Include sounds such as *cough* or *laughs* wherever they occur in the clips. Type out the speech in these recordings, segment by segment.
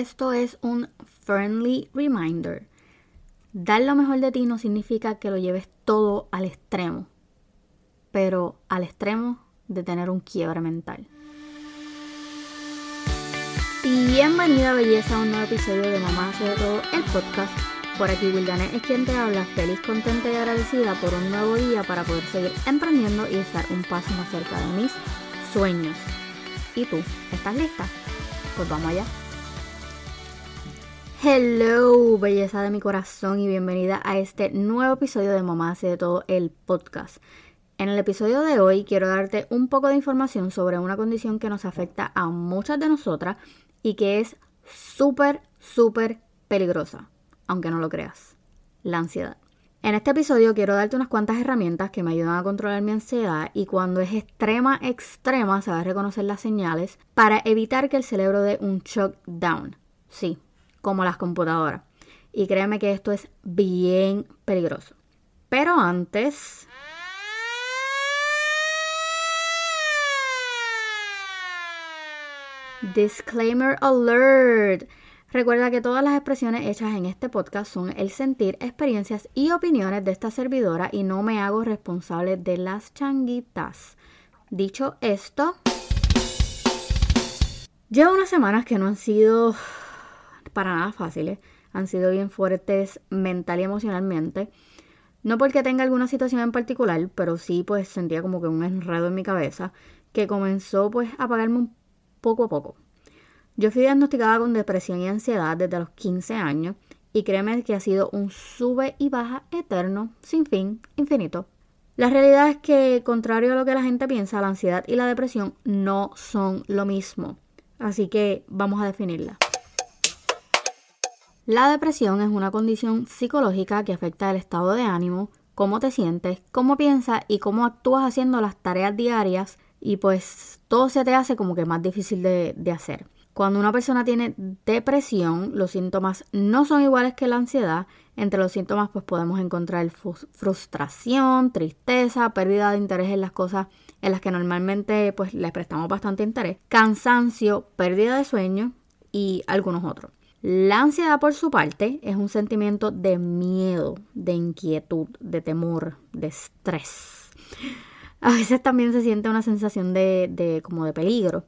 esto es un friendly reminder. Dar lo mejor de ti no significa que lo lleves todo al extremo, pero al extremo de tener un quiebre mental. Bienvenida belleza a un nuevo episodio de Mamá hace de todo el podcast. Por aquí Wildanet es quien te habla, feliz, contenta y agradecida por un nuevo día para poder seguir emprendiendo y estar un paso más cerca de mis sueños. ¿Y tú? ¿Estás lista? Pues vamos allá. Hello, belleza de mi corazón y bienvenida a este nuevo episodio de Mamá hace de todo el podcast. En el episodio de hoy quiero darte un poco de información sobre una condición que nos afecta a muchas de nosotras y que es súper, súper peligrosa, aunque no lo creas, la ansiedad. En este episodio quiero darte unas cuantas herramientas que me ayudan a controlar mi ansiedad y cuando es extrema, extrema, a reconocer las señales para evitar que el cerebro dé un shock down. Sí, como las computadoras. Y créeme que esto es bien peligroso. Pero antes... Disclaimer alert. Recuerda que todas las expresiones hechas en este podcast son el sentir, experiencias y opiniones de esta servidora y no me hago responsable de las changuitas. Dicho esto, llevo unas semanas que no han sido para nada fáciles, han sido bien fuertes mental y emocionalmente. No porque tenga alguna situación en particular, pero sí pues sentía como que un enredo en mi cabeza que comenzó pues a apagarme un poco a poco. Yo fui diagnosticada con depresión y ansiedad desde los 15 años y créeme que ha sido un sube y baja eterno, sin fin, infinito. La realidad es que, contrario a lo que la gente piensa, la ansiedad y la depresión no son lo mismo. Así que vamos a definirla. La depresión es una condición psicológica que afecta el estado de ánimo, cómo te sientes, cómo piensas y cómo actúas haciendo las tareas diarias y pues todo se te hace como que más difícil de, hacer. Cuando una persona tiene depresión, los síntomas no son iguales que la ansiedad. Entre los síntomas pues podemos encontrar frustración, tristeza, pérdida de interés en las cosas en las que normalmente pues les prestamos bastante interés, cansancio, pérdida de sueño y algunos otros. La ansiedad, por su parte, es un sentimiento de miedo, de inquietud, de temor, de estrés. A veces también se siente una sensación de, de como de peligro,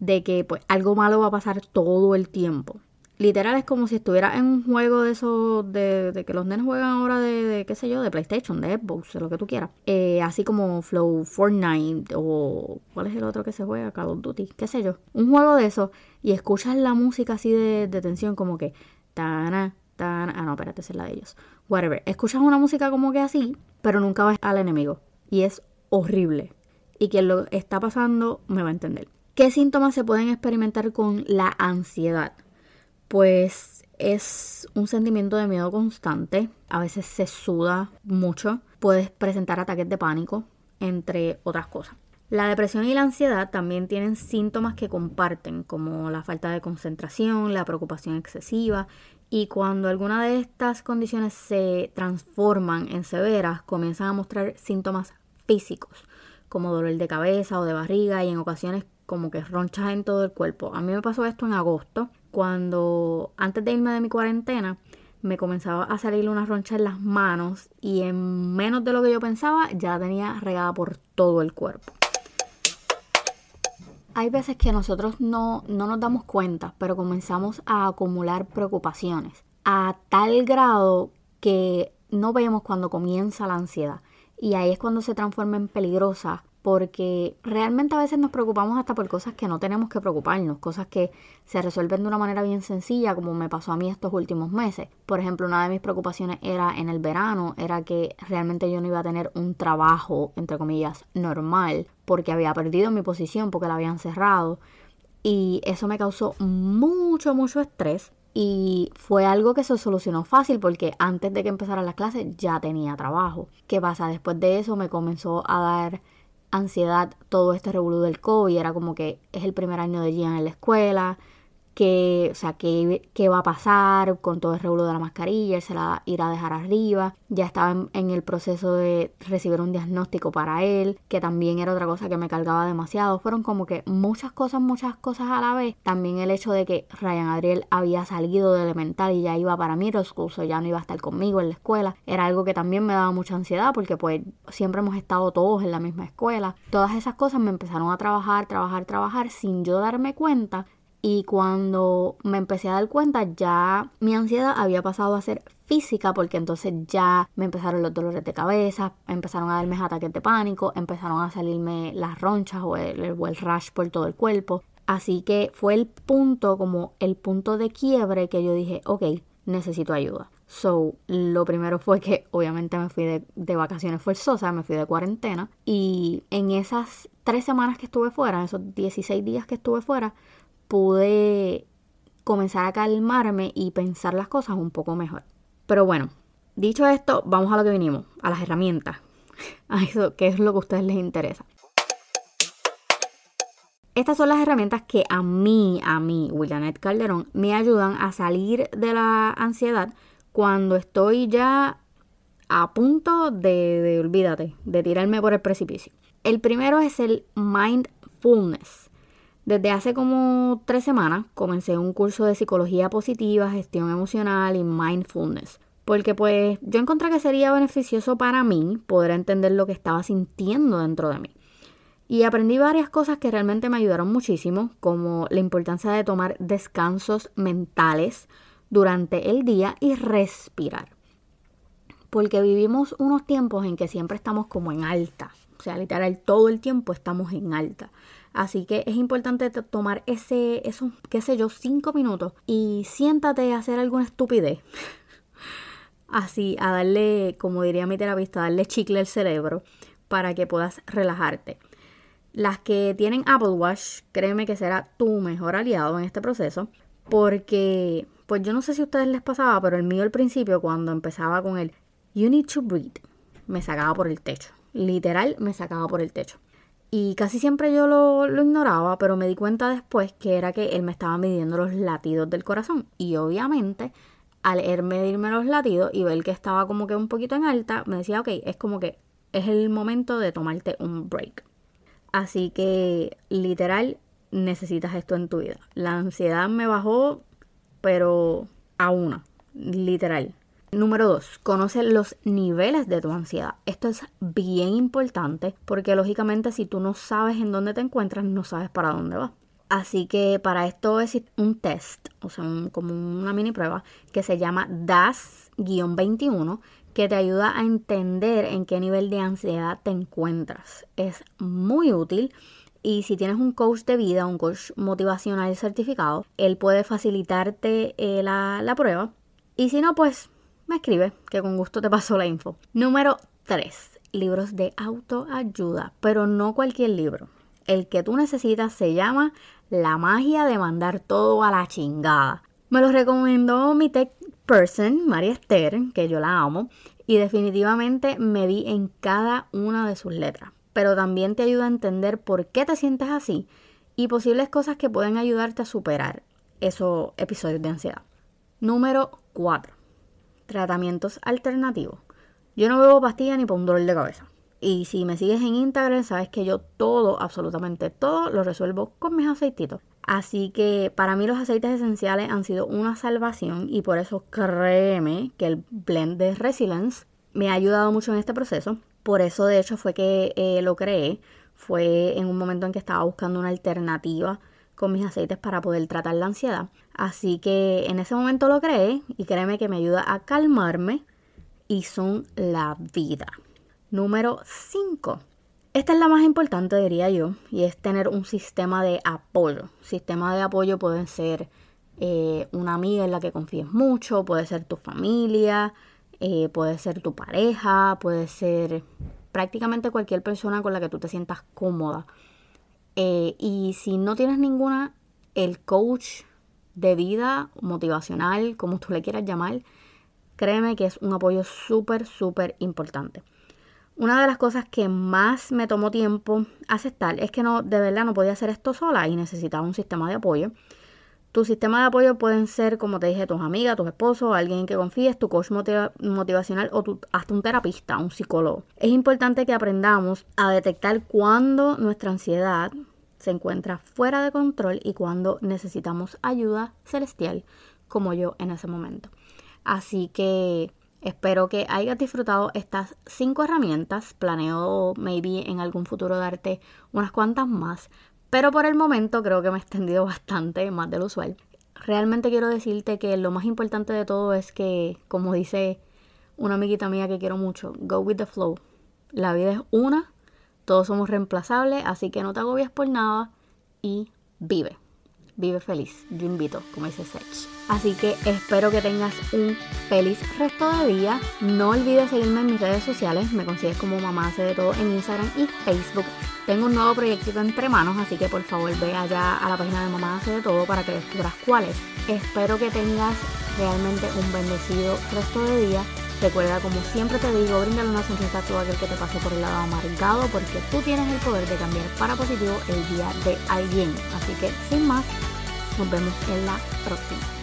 de que pues algo malo va a pasar todo el tiempo literal es como si estuviera en un juego de esos, de, que los nenes juegan ahora de, qué sé yo, de PlayStation, de Xbox, de lo que tú quieras. Eh, así como Flow Fortnite o ¿cuál es el otro que se juega? Call of Duty, qué sé yo. Un juego de eso y escuchas la música así de, tensión como que... Tana, tana, ah, no, espérate, es la de ellos. Whatever. Escuchas una música como que así, pero nunca vas al enemigo. Y es horrible. Y quien lo está pasando me va a entender. ¿Qué síntomas se pueden experimentar con la ansiedad? Pues es un sentimiento de miedo constante, a veces se suda mucho, puedes presentar ataques de pánico, entre otras cosas. La depresión y la ansiedad también tienen síntomas que comparten, como la falta de concentración, la preocupación excesiva, y cuando alguna de estas condiciones se transforman en severas, comienzan a mostrar síntomas físicos, como dolor de cabeza o de barriga, y en ocasiones como que ronchas en todo el cuerpo. A mí me pasó esto en agosto cuando antes de irme de mi cuarentena me comenzaba a salir una roncha en las manos y en menos de lo que yo pensaba ya la tenía regada por todo el cuerpo. Hay veces que nosotros no, no nos damos cuenta, pero comenzamos a acumular preocupaciones a tal grado que no vemos cuando comienza la ansiedad. Y ahí es cuando se transforma en peligrosa porque realmente a veces nos preocupamos hasta por cosas que no tenemos que preocuparnos, cosas que se resuelven de una manera bien sencilla, como me pasó a mí estos últimos meses. Por ejemplo, una de mis preocupaciones era en el verano, era que realmente yo no iba a tener un trabajo, entre comillas, normal, porque había perdido mi posición, porque la habían cerrado. Y eso me causó mucho, mucho estrés. Y fue algo que se solucionó fácil porque antes de que empezara las clases ya tenía trabajo. ¿Qué pasa? Después de eso me comenzó a dar ansiedad todo este revolú del COVID. Era como que es el primer año de Gian en la escuela. Qué, o sea, qué, qué va a pasar con todo el revuelo de la mascarilla, él se la irá a dejar arriba, ya estaba en, el proceso de recibir un diagnóstico para él, que también era otra cosa que me cargaba demasiado, fueron como que muchas cosas, muchas cosas a la vez, también el hecho de que Ryan Adriel había salido de elemental y ya iba para middle school, ya no iba a estar conmigo en la escuela, era algo que también me daba mucha ansiedad porque pues siempre hemos estado todos en la misma escuela, todas esas cosas me empezaron a trabajar, trabajar, trabajar sin yo darme cuenta y cuando me empecé a dar cuenta ya mi ansiedad había pasado a ser física porque entonces ya me empezaron los dolores de cabeza, empezaron a darme ataques de pánico, empezaron a salirme las ronchas o el, o el rash por todo el cuerpo. Así que fue el punto, como el punto de quiebre que yo dije, ok, necesito ayuda. So, lo primero fue que obviamente me fui de, de, vacaciones forzosas, me fui de cuarentena. Y en esas tres semanas que estuve fuera, esos 16 días que estuve fuera, pude comenzar a calmarme y pensar las cosas un poco mejor. Pero bueno, dicho esto, vamos a lo que vinimos, a las herramientas. *laughs* A eso, que es lo que a ustedes les interesa. Estas son las herramientas que a mí, a mí, Willianet Calderón, me ayudan a salir de la ansiedad cuando estoy ya a punto de, de olvídate, de tirarme por el precipicio. El primero es el mindfulness. Desde hace como tres semanas comencé un curso de psicología positiva, gestión emocional y mindfulness. Porque pues yo encontré que sería beneficioso para mí poder entender lo que estaba sintiendo dentro de mí. Y aprendí varias cosas que realmente me ayudaron muchísimo, como la importancia de tomar descansos mentales durante el día y respirar. Porque vivimos unos tiempos en que siempre estamos como en alta. O sea, literal, todo el tiempo estamos en alta. Así que es importante tomar ese, esos, qué sé yo, cinco minutos y siéntate a hacer alguna estupidez. *laughs* Así, a darle, como diría mi terapista, darle chicle al cerebro para que puedas relajarte. Las que tienen Apple Watch, créeme que será tu mejor aliado en este proceso, porque, pues yo no sé si a ustedes les pasaba, pero el mío al principio, cuando empezaba con el You need to breathe, me sacaba por el techo. Literal, me sacaba por el techo. Y casi siempre yo lo, ignoraba, pero me di cuenta después que era que él me estaba midiendo los latidos del corazón. Y obviamente, al él medirme los latidos y ver que estaba como que un poquito en alta, me decía, ok, es como que es el momento de tomarte un break. Así que, literal, necesitas esto en tu vida. La ansiedad me bajó, pero a una, literal. Número 2. Conoce los niveles de tu ansiedad. Esto es bien importante porque lógicamente si tú no sabes en dónde te encuentras, no sabes para dónde vas. Así que para esto es un test, o sea, como una mini prueba que se llama DAS-21 que te ayuda a entender en qué nivel de ansiedad te encuentras. Es muy útil y si tienes un coach de vida, un coach motivacional certificado, él puede facilitarte eh, la, la prueba. Y si no, pues me escribe, que con gusto te paso la info. Número 3. Libros de autoayuda, pero no cualquier libro. El que tú necesitas se llama La magia de mandar todo a la chingada. Me lo recomendó mi tech person, María Esther, que yo la amo, y definitivamente me vi en cada una de sus letras. Pero también te ayuda a entender por qué te sientes así y posibles cosas que pueden ayudarte a superar esos episodios de ansiedad. Número 4 tratamientos alternativos. Yo no bebo pastillas ni para un dolor de cabeza. Y si me sigues en Instagram, sabes que yo todo, absolutamente todo, lo resuelvo con mis aceititos. Así que para mí los aceites esenciales han sido una salvación y por eso créeme que el blend de Resilience me ha ayudado mucho en este proceso. Por eso de hecho fue que eh, lo creé. Fue en un momento en que estaba buscando una alternativa con mis aceites para poder tratar la ansiedad. Así que en ese momento lo creé y créeme que me ayuda a calmarme y son la vida. Número 5. Esta es la más importante, diría yo, y es tener un sistema de apoyo. Sistema de apoyo puede ser eh, una amiga en la que confíes mucho, puede ser tu familia, eh, puede ser tu pareja, puede ser prácticamente cualquier persona con la que tú te sientas cómoda eh, y si no tienes ninguna, el coach de vida, motivacional, como tú le quieras llamar, créeme que es un apoyo súper, súper importante. Una de las cosas que más me tomó tiempo aceptar es que no, de verdad no podía hacer esto sola y necesitaba un sistema de apoyo. Tu sistema de apoyo pueden ser, como te dije, tus amigas, tus esposos, alguien que confíes, tu coach motivacional o hasta un terapista, un psicólogo. Es importante que aprendamos a detectar cuando nuestra ansiedad se encuentra fuera de control y cuando necesitamos ayuda celestial, como yo en ese momento. Así que espero que hayas disfrutado estas cinco herramientas. Planeo, maybe en algún futuro, darte unas cuantas más. Pero por el momento creo que me he extendido *laughs* bastante, más de lo usual. Realmente quiero decirte que lo más importante de todo es que, como dice una amiguita mía que quiero mucho, go with the flow. La vida es una, todos somos reemplazables, así que no te agobies por nada y vive. Vive feliz, yo invito, como dice Sech. Así que espero que tengas un feliz resto de día. No olvides seguirme en mis redes sociales. Me consigues como Mamá hace de todo en Instagram y Facebook. Tengo un nuevo proyectito entre manos, así que por favor ve allá a la página de Mamá hace de todo para que descubras cuáles. Espero que tengas realmente un bendecido resto de día. Recuerda, como siempre te digo, brindale una sonrisa a todo aquel que te pase por el lado amargado, porque tú tienes el poder de cambiar para positivo el día de alguien. Así que, sin más, nos vemos en la próxima.